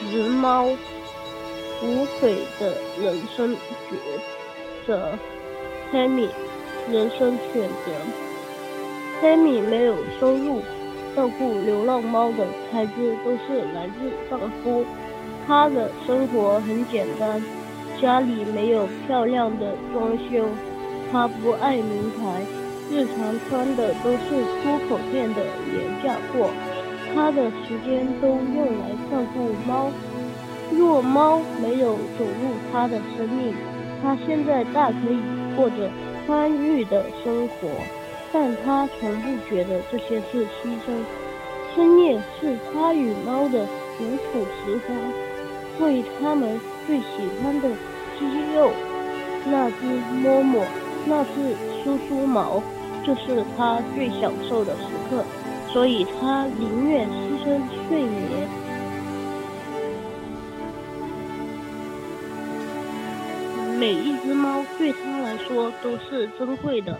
直猫，无悔的人生抉择。黑米，人生选择。黑米没有收入，照顾流浪猫的开支都是来自丈夫。他的生活很简单，家里没有漂亮的装修，他不爱名牌，日常穿的都是出口店的廉价货。他的时间都用来照顾猫。若猫没有走入他的生命，他现在大可以过着宽裕的生活。但他从不觉得这些是牺牲。深夜是他与猫的独处时光，喂他们最喜欢的鸡肉，那只摸摸，那只梳梳毛，这是他最享受的时刻。所以他宁愿牺牲睡眠。每一只猫对他来说都是珍贵的。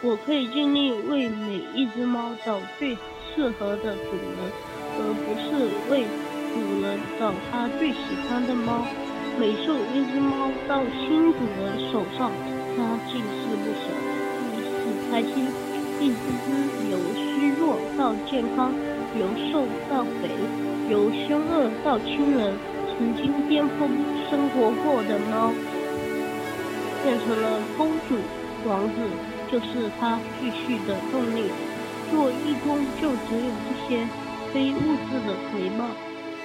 我可以尽力为每一只猫找最适合的主人，而不是为主人找他最喜欢的猫。每送一只猫到新主人手上，他尽是不舍，以此开心。一只只有健康，由瘦到肥，由凶恶到亲人，曾经巅峰生活过的猫，变成了公主、王子，就是他继续的动力。做义工就只有这些非物质的回报，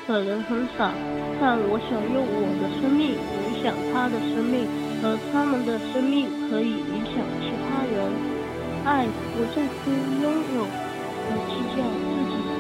可能很傻，但我想用我的生命影响他的生命，而他们的生命可以影响其他人。爱不在乎拥有。我需要自己。